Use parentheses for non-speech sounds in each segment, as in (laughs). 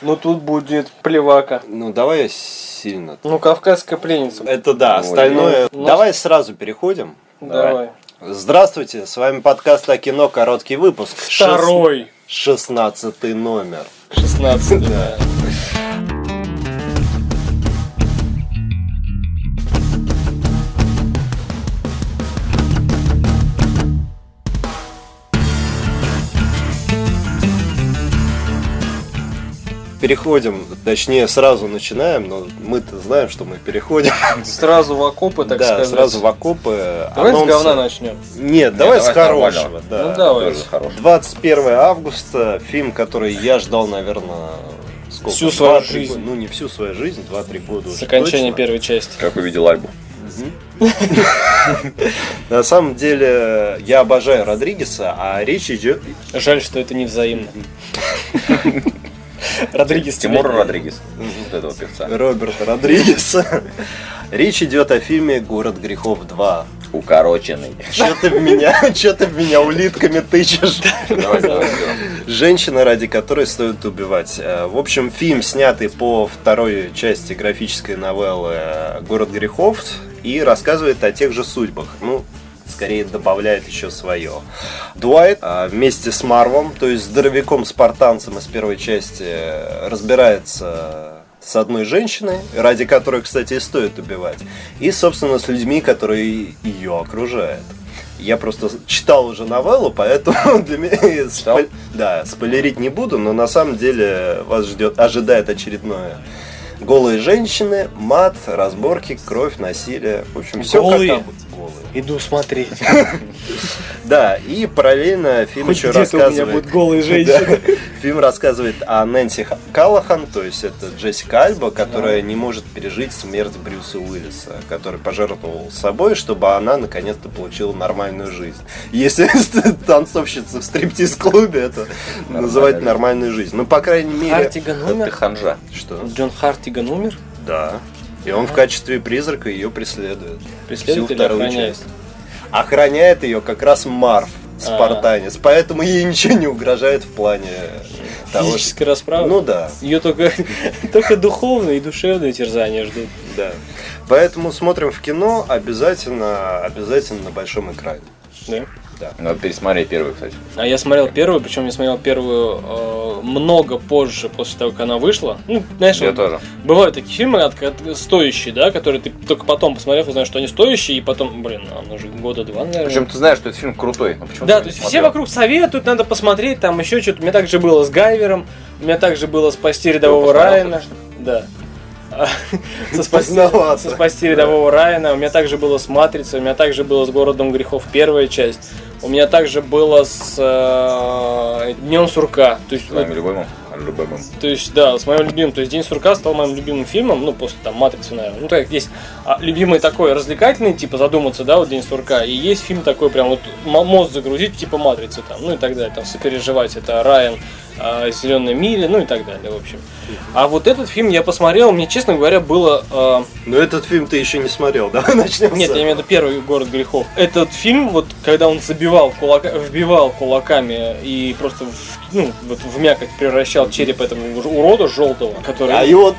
Ну тут будет плевака. Ну, давай я сильно. Ну, кавказская пленница. Это да, Ой, остальное... ну, Давай сразу переходим. Давай. Здравствуйте, с вами подкаст о кино, короткий выпуск. Второй. Шестнадцатый номер. 16. Да. Переходим, точнее, сразу начинаем, но мы-то знаем, что мы переходим. Сразу в окопы, так да, сказать. сразу в окопы. Давай анонсы. с говна начнем. Нет, давай давай с хорошего. нормального. Да. Ну давай. Тоже хороший. 21 августа, фильм, который я ждал, наверное, сколько? Всю свою Два-три жизнь. года. Ну, не всю свою жизнь, 2-3 года С уже окончания точно. первой части. Как увидел Альбу. (laughs) На самом деле, я обожаю Родригеса, а речь идет... Жаль, что это не взаимно. (laughs) Родригес Тимур тебя- Родригес. Вот этого певца. Роберта Родригеса. Речь идет о фильме «Город грехов 2». Укороченный. Че ты в меня, че ты в меня улитками тычешь? Давай, давай. Женщина, ради которой стоит убивать. Э, В общем, фильм, снятый по второй части графической новеллы «Город грехов» и рассказывает о тех же судьбах. Ну, скорее добавляет еще свое. Дуайт а, вместе с Марвом, то есть здоровяком-спартанцем из первой части, э, разбирается с одной женщиной, ради которой, кстати, и стоит убивать, и, собственно, с людьми, которые ее окружают. Я просто читал уже новеллу, поэтому (laughs) для меня спой- да, спойлерить не буду, но на самом деле вас ждет, ожидает очередное. Голые женщины, мат, разборки, кровь, насилие. В общем, все Голые? как обычно. Иду смотреть. (laughs) Да, и параллельно фильм еще где-то у меня рассказывает... будут голые (laughs) женщины. (laughs) Фильм рассказывает о Нэнси Ха- Каллахан, то есть это Джессика Альба, которая не может пережить смерть Брюса Уиллиса, который пожертвовал собой, чтобы она наконец-то получила нормальную жизнь. Если танцовщица в стриптиз-клубе, это называть нормальную жизнь. Ну, по крайней мере... Хартиган умер? ханжа. Что? Джон Хартиган умер? Да. И он в качестве призрака ее преследует. Преследует Всю вторую охраняет? часть. Охраняет ее как раз Марв, спартанец. Поэтому ей ничего не угрожает в плане того, что... Физическая расправа? Ну да, Ее только, (laughs) только духовные и душевные терзания ждут. да. Поэтому смотрим в кино обязательно, обязательно на большом экране. Да? Да. Надо пересмотреть первый, кстати. А я смотрел первую, причем я смотрел первую э, много позже, после того, как она вышла. Ну, знаешь, Я вот тоже. бывают такие фильмы от- от- стоящие, да, которые ты только потом посмотрев, узнаешь, что они стоящие, и потом, блин, а уже года два, наверное. Причем ты знаешь, что этот фильм крутой. но почему Да, то есть все вокруг советуют, надо посмотреть, там еще что-то. У меня также было с Гайвером, у меня также было спасти рядового Райана. Да. А, (laughs) со спасти рядового Райана. У меня также было с Матрицей, у меня также было с Городом грехов первая часть. У меня также было с э, Днем сурка. То есть, С твоим любимым. любимым. то есть, да, с моим любимым. То есть День сурка стал моим любимым фильмом, ну, после там Матрицы, наверное. Ну, так есть любимый такой развлекательный, типа задуматься, да, вот День сурка. И есть фильм такой, прям вот мозг загрузить, типа Матрицы там, ну и так далее. Там сопереживать. Это Райан, Зеленая миля, ну и так далее, в общем. А вот этот фильм я посмотрел, мне, честно говоря, было... э, Но этот фильм ты еще не смотрел, давай (laughs) начнем нет, я имею в виду первый город грехов. Этот фильм, вот когда он забивал кулака, вбивал кулаками и просто в, ну, вот в мякоть превращал череп этого урода желтого, который. А его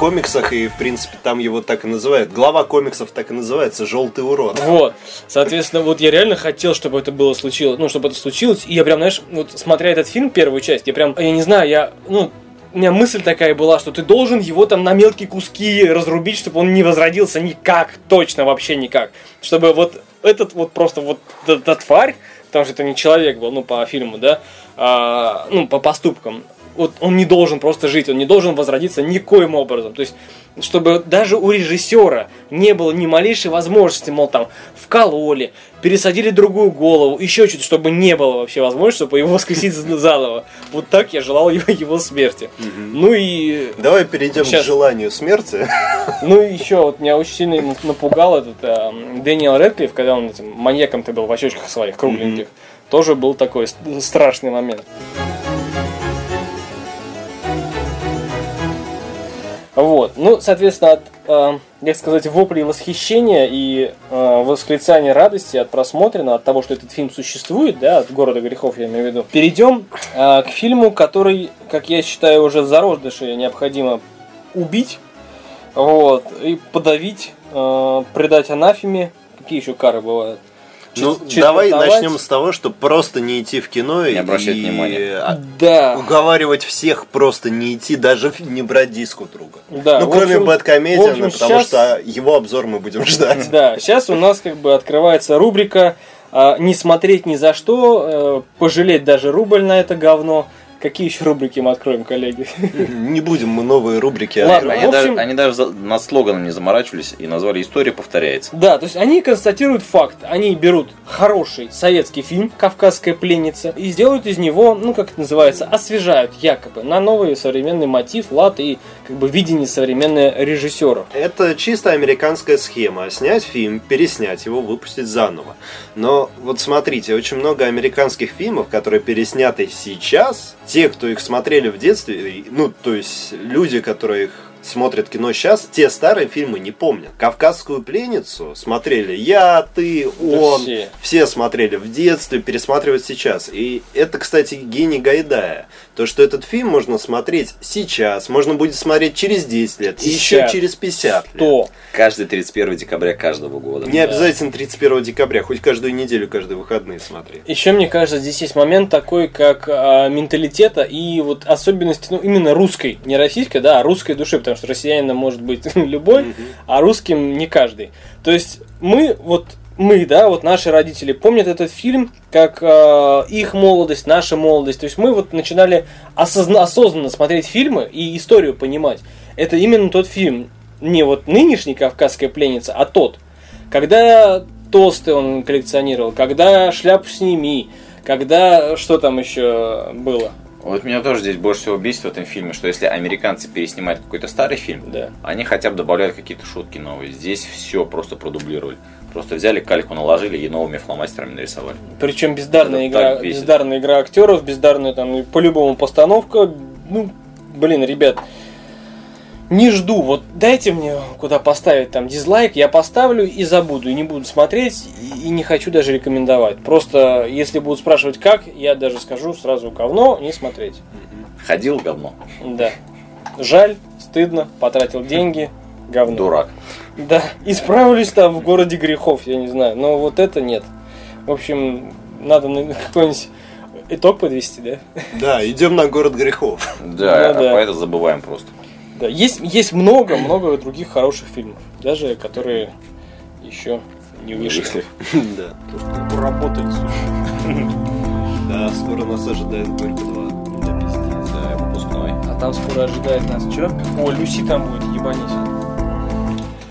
комиксах и, в принципе, там его так и называют. Глава комиксов так и называется «Желтый урод». Вот, соответственно, вот я реально хотел, чтобы это было случилось, ну, чтобы это случилось, и я прям, знаешь, вот смотря этот фильм, первую часть, я прям, я не знаю, я, ну, у меня мысль такая была, что ты должен его там на мелкие куски разрубить, чтобы он не возродился никак, точно вообще никак. Чтобы вот этот вот просто вот эта тварь, потому что это не человек был, ну, по фильму, да, а, ну, по поступкам, вот он не должен просто жить, он не должен возродиться никоим образом. То есть, чтобы даже у режиссера не было ни малейшей возможности, мол, там, вкололи, пересадили другую голову, еще что-то, чтобы не было вообще возможности, чтобы его воскресить заново. Вот так я желал его, его смерти. Ну и Давай перейдем Щас. к желанию смерти. ну и еще, вот меня очень сильно напугал этот э, Дэниел Рэдклифф, когда он этим маньяком-то был в очочках своих кругленьких. Тоже был такой страшный момент. Вот. Ну, соответственно, от, э, как сказать, воплей восхищения и э, восклицания радости от просмотренного, от того, что этот фильм существует, да, от города грехов, я имею в виду, перейдем э, к фильму, который, как я считаю, уже в зародыше необходимо убить, вот, и подавить, э, предать анафеме. Какие еще кары бывают? Ну, давай начнем с того, что просто не идти в кино Не обращать и внимания. а, Да. уговаривать всех просто не идти, даже не брать диск у друга. Да, ну, кроме Бэткомедиана, потому щас- что его обзор мы будем ждать. Да, сейчас у нас как бы открывается рубрика а, «Не смотреть ни за что», э, «Пожалеть даже рубль на это говно». Какие еще рубрики мы откроем, коллеги? Не будем мы новые рубрики Ладно. Они, общем- даже, они даже за- над слоганом не заморачивались и назвали «История повторяется». Да, то есть они констатируют факт. Они берут хороший советский фильм «Кавказская пленница» и сделают из него, ну как это называется, освежают якобы на новый современный мотив, лад и как бы видение современных режиссеров. Это чисто американская схема. Снять фильм, переснять его, выпустить заново. Но вот смотрите, очень много американских фильмов, которые пересняты сейчас. Те, кто их смотрели в детстве, ну, то есть люди, которые их смотрят кино сейчас, те старые фильмы не помнят. «Кавказскую пленницу» смотрели я, ты, он. все. Все смотрели в детстве, пересматривают сейчас. И это, кстати, гений Гайдая. То, что этот фильм можно смотреть сейчас, можно будет смотреть через 10 лет, и еще 50. через 50 лет. То. Каждый 31 декабря каждого года. Не обязательно 31 декабря, хоть каждую неделю, каждые выходные смотреть. Еще, мне кажется, здесь есть момент такой, как а, менталитета и вот особенности, ну, именно русской, не российской, да, а русской души, потому что россиянином может быть (laughs) любой, а русским не каждый. То есть мы, вот мы, да, вот наши родители помнят этот фильм как э, их молодость, наша молодость. То есть мы вот начинали осозна- осознанно смотреть фильмы и историю понимать. Это именно тот фильм, не вот нынешний «Кавказская пленница», а тот. Когда тосты он коллекционировал, когда шляпу сними, когда что там еще было. Вот меня тоже здесь больше всего бесит в этом фильме, что если американцы переснимают какой-то старый фильм, Да. они хотя бы добавляют какие-то шутки новые. Здесь все просто продублировали. Просто взяли кальку, наложили и новыми фломастерами нарисовали. Причем бездарная Это игра, бездарная игра актеров, бездарная там по-любому постановка. Ну, блин, ребят, не жду. Вот дайте мне куда поставить там дизлайк, я поставлю и забуду, и не буду смотреть, и, не хочу даже рекомендовать. Просто, если будут спрашивать как, я даже скажу сразу говно, не смотреть. Ходил говно. Да. Жаль, стыдно, потратил деньги, говно. Дурак. Да, исправлюсь там в городе грехов, я не знаю. Но вот это нет. В общем, надо на- какой-нибудь итог подвести, да? Да, идем на город грехов. Да, Ну а да. про это забываем просто. Да, есть, есть много, много других хороших фильмов, даже которые еще не вышли. (laughs) Да. Работали, слушай. Да, скоро нас ожидает Горько 2. Да, пиздец. Да, выпускной. А там скоро ожидает нас что? О, Люси там будет, ебанись.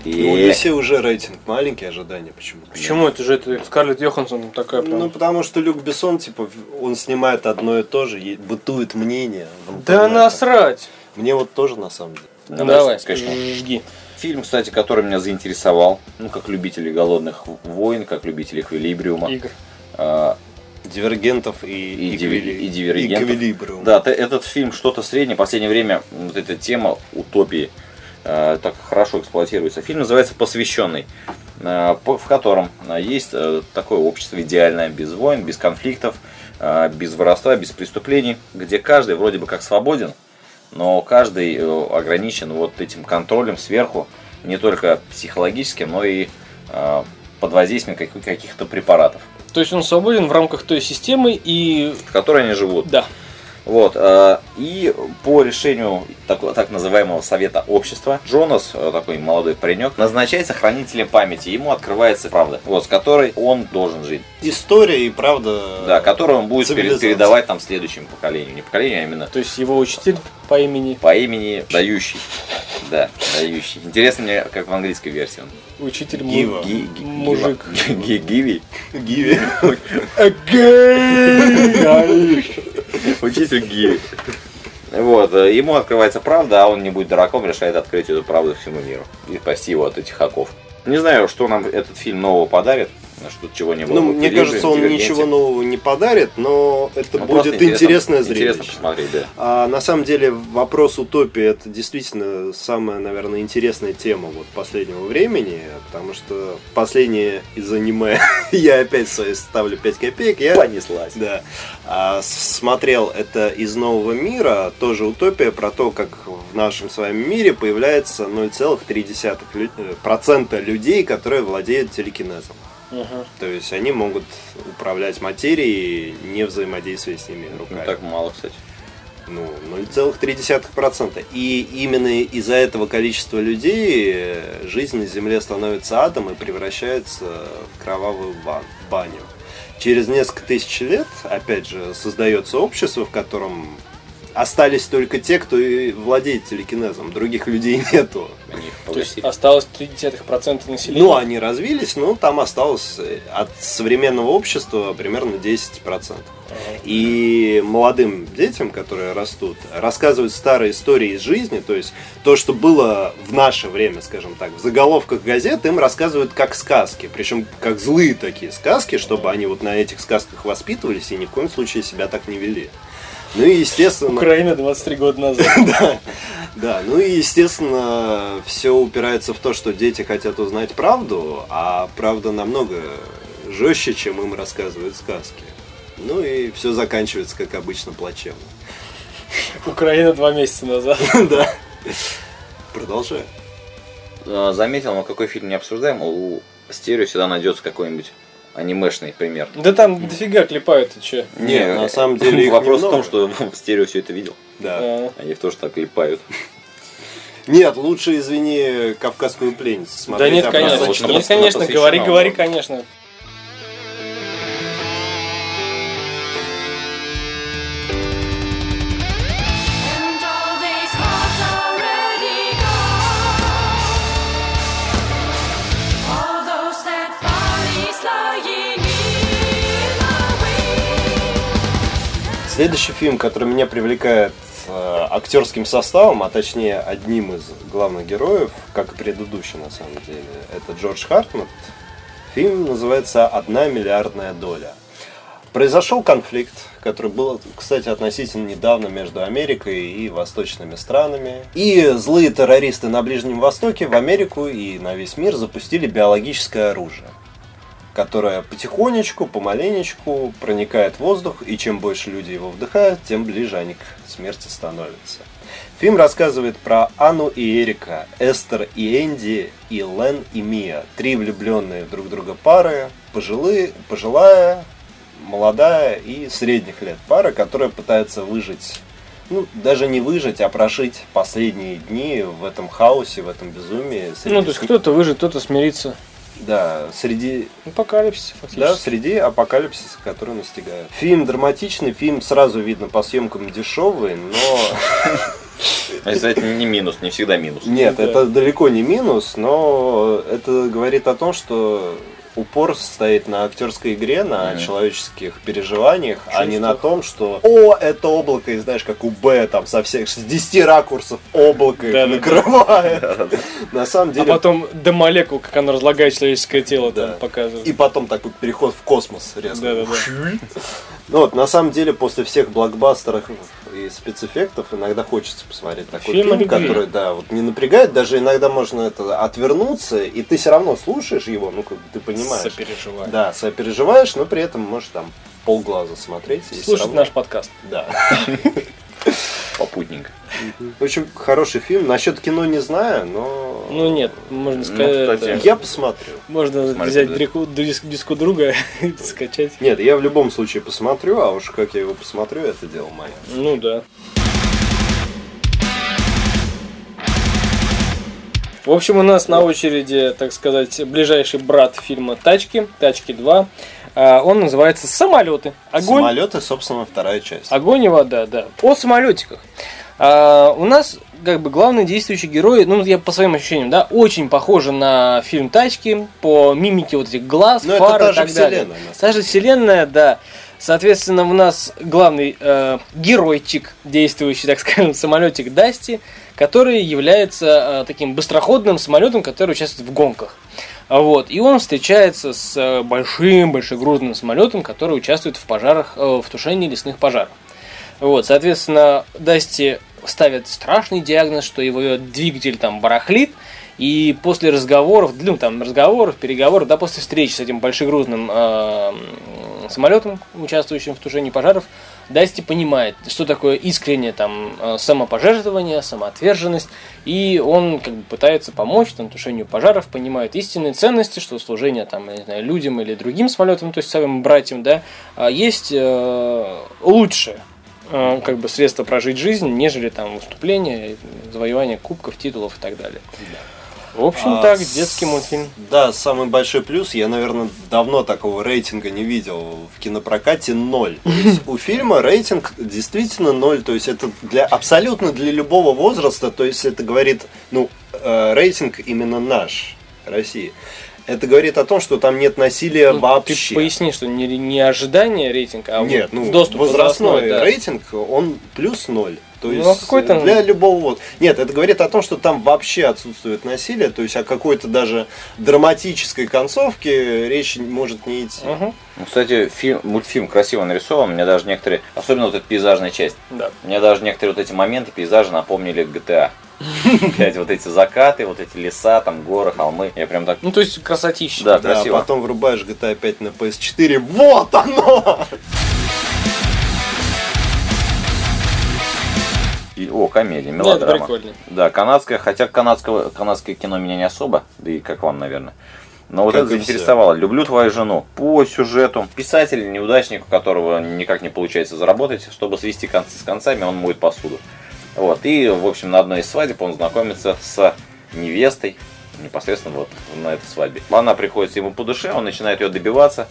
И у. Люси уже рейтинг маленький, ожидания почему-то. Почему это же это Скарлетт Йоханссон такая прям? Ну, потому что Люк Бессон, типа, он снимает одно и то же, бытует мнение. да насрать! Мне вот тоже, на самом деле. Ну, давай, конечно. жги. Фильм, кстати, который меня заинтересовал, ну, как любители «Голодных войн», как любители «Эквилибриума». Игр. А, Дивергентов и, И и, дивергентов. и. Да, т- этот фильм что-то среднее. В последнее время вот эта тема утопии э, так хорошо эксплуатируется. Фильм называется «Посвященный», э, по- в котором э, есть э, такое общество идеальное, без войн, без конфликтов, э, без воровства, без преступлений, где каждый вроде бы как свободен, но каждый э, ограничен вот этим контролем сверху, не только психологическим, но и э, под воздействием каких- каких-то препаратов, То есть он свободен в рамках той системы и... в которой они живут. Да. Вот, э, и по решению так, так называемого совета общества, Джонас, э, такой молодой паренек, назначается хранителем памяти. Ему открывается правда, вот, с которой он должен жить. История и правда. Да, которую он будет передавать там следующему поколению. Не поколению, а именно То есть его учитель по имени... по имени дающий. Да, дающий. Интересно мне, как в английской версии он. Учитель Гива. Ги- ги- Мужик. (laughs) Гиви. Гиви. Учитель Гиви. Вот, э, ему открывается правда, а он не будет дураком, решает открыть эту правду всему миру и спасти его от этих оков. Не знаю, что нам этот фильм нового подарит. Что чего не было. Ну, мне Дивергент- кажется, он ничего нового не подарит, но это Ну, будет интересное Интересно зрелище. посмотреть, да. А на самом деле вопрос утопии это действительно самая, наверное, интересная тема вот последнего времени, потому что последнее из аниме (laughs) я опять свои ставлю 5 копеек. Я Понеслась. да. А, смотрел это из нового мира, тоже утопия про то, как в нашем с вами мире появляется 0,3% лю- э, людей, которые владеют телекинезом. Мгм. То есть они могут управлять материей, не взаимодействуя с ними руками. так мало, кстати. Ну, 0,3%. И именно из-за этого количества людей э, жизнь на Земле становится адом и превращается в кровавую бан- баню. Через несколько тысяч лет, опять же, создается общество, в котором остались только те, кто и владеет телекинезом. Других людей (laughs) нету. То есть осталось 0,3% населения. Ну, они развились, но там осталось э, от современного общества примерно 10%. И молодым детям, которые растут, рассказывают старые истории из жизни, то есть то, что было в наше время, скажем так, в заголовках газет, им рассказывают как сказки, причем как злые такие сказки, чтобы они вот на этих сказках воспитывались и ни в коем случае себя так не вели. Ну и естественно... Украина 23 года назад. (laughs) Да, да, ну и естественно, все упирается в то, что дети хотят узнать правду, а правда намного жестче, чем им рассказывают сказки. Ну и все заканчивается, как обычно, плачевно. Украина два месяца назад. (laughs) Да. Продолжай. А, Заметил, мы какой фильм не обсуждаем, у стерео всегда найдется какой-нибудь анимешный пример. Да там дофига клепают, ты че? Нет, на самом деле их Вопрос в немного. том, что в стерео все это видел. Да. А, Они тоже так клепают. Нет, лучше, извини, кавказскую пленницу Да смотреть. нет, обратно. конечно. Нет, конечно, говори, говори, конечно. Следующий фильм, который меня привлекает э, актерским составом, а точнее одним из главных героев, как и предыдущий на самом деле, это Джордж Хартман. Фильм называется «Одна миллиардная доля». Произошел конфликт, который был, кстати, относительно недавно между Америкой и восточными странами. И злые террористы на Ближнем Востоке в Америку и на весь мир запустили биологическое оружие которая потихонечку, помаленечку проникает в воздух, и чем больше люди его вдыхают, тем ближе они к смерти становятся. Фильм рассказывает про Анну и Эрика, Эстер и Энди, и Лен и Мия. Три влюбленные друг друга пары, пожилые, пожилая, молодая и средних лет пара, которая пытается выжить ну, даже не выжить, а прожить последние дни в этом хаосе, в этом безумии. Ну, то есть кто-то выживет, кто-то смирится. Да, среди Апокалипсис, да, фактически. среди апокалипсиса, который настигает. Фильм драматичный, фильм сразу видно по съемкам дешевый, но (laughs) А Это не минус, не всегда минус. нет, Да. это далеко не минус, но это говорит о том, что упор стоит на актерской игре, на Мгм. человеческих переживаниях, а не на Чувствах. том, что «О, это облако», и знаешь, как у Б, там со всех с 10 ракурсов облако их накрывает. На самом А деле... потом до молекул, как оно разлагает человеческое тело, Да. там показывают. И потом такой переход в космос резко. Да-да-да. Ну вот, на самом деле, после всех блокбастеров и спецэффектов иногда хочется посмотреть такой Фильм фильм, который, да, вот не напрягает, даже иногда можно это отвернуться, и ты все равно слушаешь его, ну, как бы ты понимаешь. Сопереживаю. Да, сопереживаешь, но при этом можешь там полглаза смотреть. Слушать равно- наш подкаст. Да. (laughs) Попутненько. В общем, хороший фильм. Насчет кино не знаю, но... Ну нет, можно Ну, сказать, кстати, это- Я посмотрю. можно Смотри, взять да. дрику- диск, диску друга (laughs) и скачать. Нет, я в любом случае посмотрю, а уж как я его посмотрю, это дело мое. Ну да. В общем, у нас на очереди, так сказать, ближайший брат фильма «Тачки», «Тачки 2». А, Он называется «Самолеты». Огонь, Самолеты, собственно, вторая часть. огонь и вода, да. О самолетиках. А, у нас как бы главный действующий герой, ну я по своим ощущениям, да, очень похожи на фильм «Тачки», по мимике вот этих глаз, Ну, это фар та и так далее. вселенная, Та же вселенная, да. Соответственно, у нас главный э, геройчик, действующий, так скажем, самолетик Дасти, который является э, таким быстроходным самолетом, который участвует в гонках. Вот. И он встречается с э, большим большегрузным самолетом, который участвует в пожарах, э, в тушении лесных пожаров. Вот, соответственно, Дасти ставят страшный диагноз, что его двигатель там барахлит, и после разговоров, ну там разговоров, переговоров, да, после встречи с этим большегрузным э, самолетом, участвующим в тушении пожаров, Дасти понимает, что такое искреннее там э, самопожертвование, самоотверженность, и он как бы пытается помочь там тушению пожаров, понимает истинные ценности, что служение там, не знаю, людям или другим самолетам, то есть своим братьям, да, а есть э, лучше э, как бы средство прожить жизнь, нежели там выступления, завоевание кубков, титулов и так далее. В общем, А, так, детский мультфильм. Да, самый большой плюс, я, наверное, давно такого рейтинга не видел в кинопрокате ноль. У фильма рейтинг действительно ноль, то есть это для абсолютно для любого возраста, то есть это говорит, ну, э, рейтинг именно наш, России. Это говорит о том, что там нет насилия Ну, вообще. Ты поясни, что не, не ожидание рейтинга, а Нет, вот ну, доступ возрастной да. рейтинг, он плюс ноль. То Ну, есть а какой там- для любого вот. Нет, это говорит о том, что там вообще отсутствует насилие, то есть о какой-то даже драматической концовке речь может не идти. Ну, кстати, фильм, мультфильм красиво нарисован. Мне даже некоторые, особенно вот эта пейзажная часть, да. мне даже некоторые вот эти моменты пейзажа напомнили GTA. (laughs) Опять вот эти закаты, вот эти леса, там горы, холмы. Я прям так... Ну, то есть красотища. Да, Да, красиво. потом врубаешь GTA 5 на PS4, вот оно! О, комедия, это мелодрама. прикольно. Да, канадская, хотя канадского, канадское кино меня не особо, да и как вам, наверное. Но вот Как это заинтересовало. Люблю твою жену. По сюжету. Писатель, неудачник, у которого никак не получается заработать, чтобы свести концы с концами, он моет посуду. Вот. И, в общем, на одной из свадеб он знакомится с невестой, непосредственно вот на этой свадьбе. Она приходится ему по душе, он начинает ее добиваться.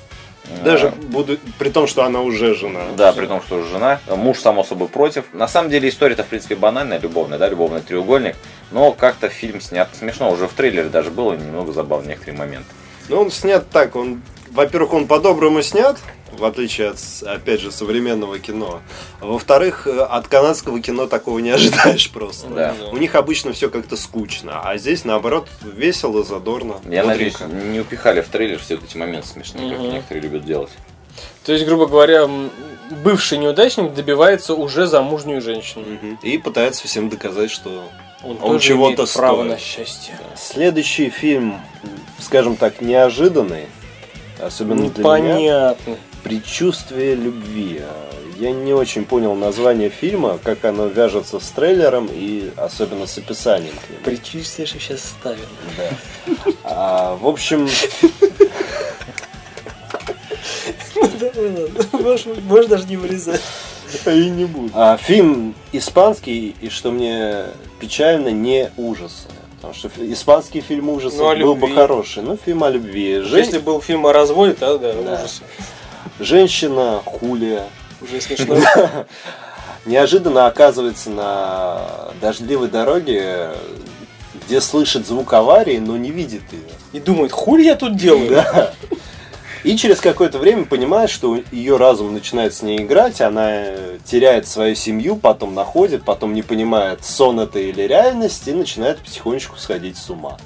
Даже Э, буду, при том, что она уже жена. да, при том, что уже жена. Муж, само собой, против. На самом деле история-то, в принципе, банальная, любовная, да, любовный треугольник. Но как-то фильм снят смешно. Уже в трейлере даже было немного забавно некоторые моменты. Но он снят так, он, во-первых, он по-доброму снят, в отличие от, опять же, современного кино. Во-вторых, э, от канадского кино такого не (laughs) ожидаешь просто. Да. У них обычно все как-то скучно, а здесь, наоборот, весело, задорно. Я надеюсь, бодренько. не упихали в трейлер все эти моменты смешные, как Мгм. некоторые любят делать. То есть, грубо говоря, бывший неудачник добивается уже замужнюю женщину. Мгм. И пытается всем доказать, что Он, Он тоже чего-то имеет право стоит. на счастье. Следующий фильм, скажем так, неожиданный, особенно для меня, Понятно. «Предчувствие любви». Я не очень понял название фильма, как оно вяжется с трейлером и особенно с описанием к нему. Предчувствие, что сейчас ставим. Да. А, в общем, Можешь даже не вырезать. и не буду. А, фильм испанский, и что мне печально, не ужасы. Потому что испанский фильм ужасов Ну, был бы любви. хороший. Ну, фильм о любви. Жен- Если был фильм о разводе, то да, Да. ужас. Женщина Хулия Уже смешно. (laughs) неожиданно оказывается на дождливой дороге, где слышит звук аварии, но не видит ее. И думает, хули я тут делаю? Да. И через какое-то время понимает, что ее разум начинает с ней играть, она теряет свою семью, потом находит, потом не понимает, сон это или реальность, и начинает потихонечку сходить с ума.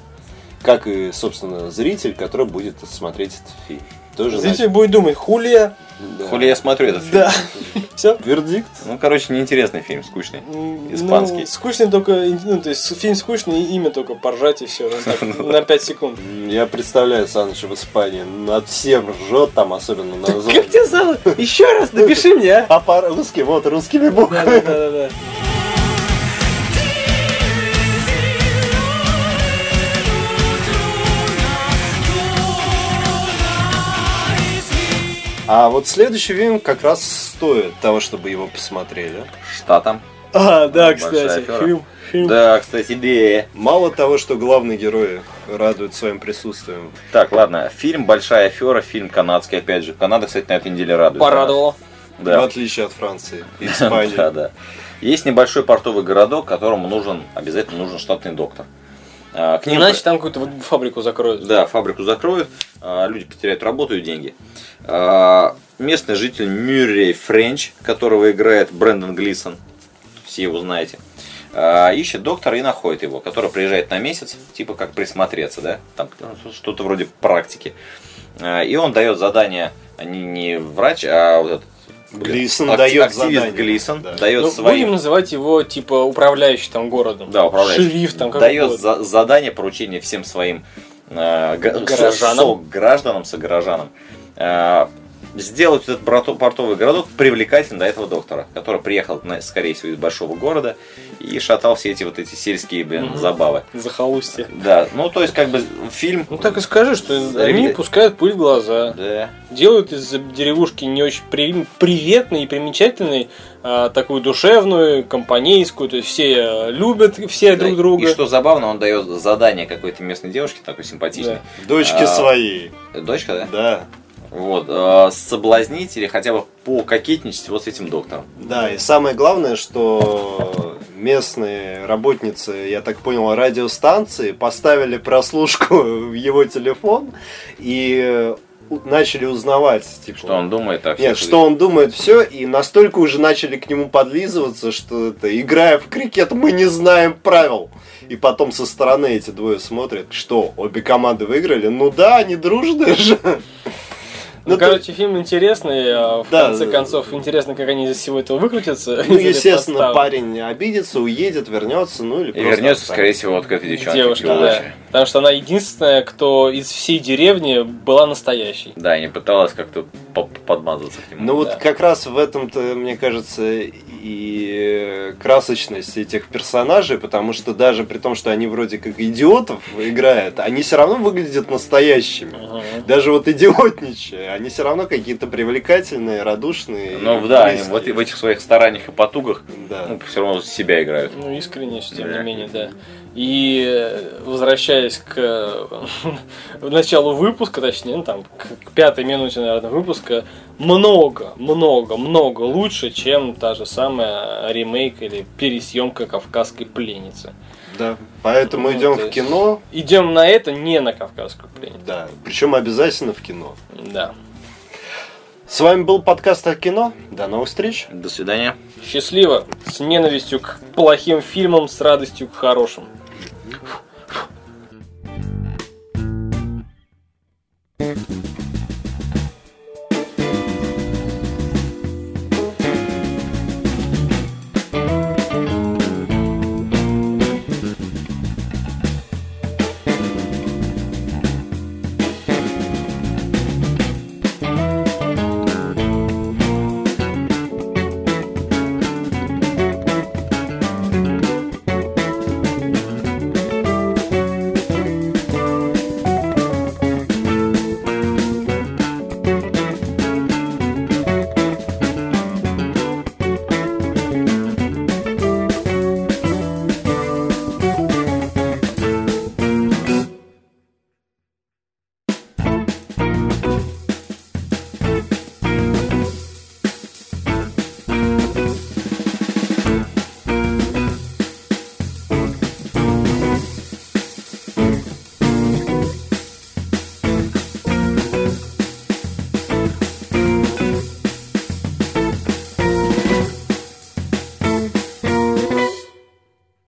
Как и, собственно, зритель, который будет смотреть этот фильм. Тоже Зритель будет думать, хулия. Да. Хули я смотрю этот фильм. Да. (laughs) Все? Вердикт. Ну, короче, неинтересный фильм, скучный. Испанский. Ну, скучный только, ну, то есть фильм скучный, и имя только поржать и все, (laughs) на 5 секунд. Я представляю Саныча в Испании, над всем ржет там, особенно на Как тебя зовут? Еще раз напиши мне, а? А по-русски, вот, русскими буквами. да, да, да. А вот следующий фильм как раз стоит того, чтобы его посмотрели. Штатом. А, да, Большая кстати, афера. фильм. фильм. Да, кстати, да. Мало того, что главные герои радуют своим присутствием. Так, ладно. Фильм «Большая афера», фильм канадский, опять же. Канада, кстати, на этой неделе радует. Порадовало. В Да. отличие от Франции и (laughs) Испании. Да, да. Есть небольшой портовый городок, которому нужен, обязательно нужен штатный доктор. А, К ним Иначе там какую-то фабрику закроют. Да, фабрику закроют, а, люди потеряют работу и деньги. А, Местный житель Мюррей Френч, которого играет Брэндон Глисон, все его знаете, ищет доктора и находит его, который приезжает на месяц, типа как присмотреться, да, там что-то вроде практики. И он дает задание, не, не врач, а вот этот Глисон акти- дает активист задание. Глисон Да. дает Ну, своим Будем называть его, типа, управляющий там городом. Да, управляющий. Шериф там, как дает за- задание, поручение всем своим э, Горожанам. со- гражданам, согражданам э, сделать этот портовый городок привлекательным для этого доктора, который приехал, скорее всего, из большого города и шатал все эти вот эти сельские, блин, забавы. Захолустье. Да, ну то есть как бы фильм... Ну так и скажи, что Да, они пускают пыль в глаза. Да. Делают из деревушки не очень при- приветной и примечательной, а, такую душевную, компанейскую, то есть все э, любят все друг Да, друга. И что забавно, он дает задание какой-то местной девушке, такой симпатичной. Дочки А, своей. Дочка, да? Да. Вот, э, соблазнить или хотя бы пококетничать вот с этим доктором. Да, и самое главное, что местные работницы, я так понял, радиостанции поставили прослушку (laughs) в его телефон и начали узнавать, типа, Что он думает о всех Нет, что он думает, все, и настолько уже начали к нему подлизываться, что это, играя в крикет, мы не знаем правил. И потом со стороны эти двое смотрят, что, обе команды выиграли? Ну да, они дружные же. (laughs) Ну, Ну, то- короче, фильм интересный, а в Да, конце концов, интересно, как они из всего этого выкрутятся. Ну, естественно, парень обидится, уедет, вернется, ну или И просто вернется, скорее всего, вот к этой девчонке. Девушка, да. Потому что она единственная, кто из всей деревни была настоящей. Да, не пыталась как-то по- подмазаться к нему. Ну вот как раз в этом-то, мне кажется, и красочность этих персонажей, потому что даже при том, что они вроде как идиотов играют, они все равно выглядят настоящими. Ага. Даже вот идиотничая, они все равно какие-то привлекательные, радушные. Ну да, они вот в этих своих стараниях и потугах Да. ну, все равно себя играют. Ну, искренне, тем Да. не менее, да. И э, возвращаясь к э, (laughs) началу выпуска, точнее, ну там, к, к пятой минуте, наверное, выпуска, много, много, много лучше, чем та же самая ремейк или пересъемка кавказской пленницы. Да. Поэтому Ну, идем в кино. Идем на это, не на кавказскую пленницу. Да. Причем обязательно в кино. Да. С вами был подкаст о кино. До новых встреч. До свидания. Счастливо, с ненавистью к плохим фильмам, с радостью к хорошим. ハハハ。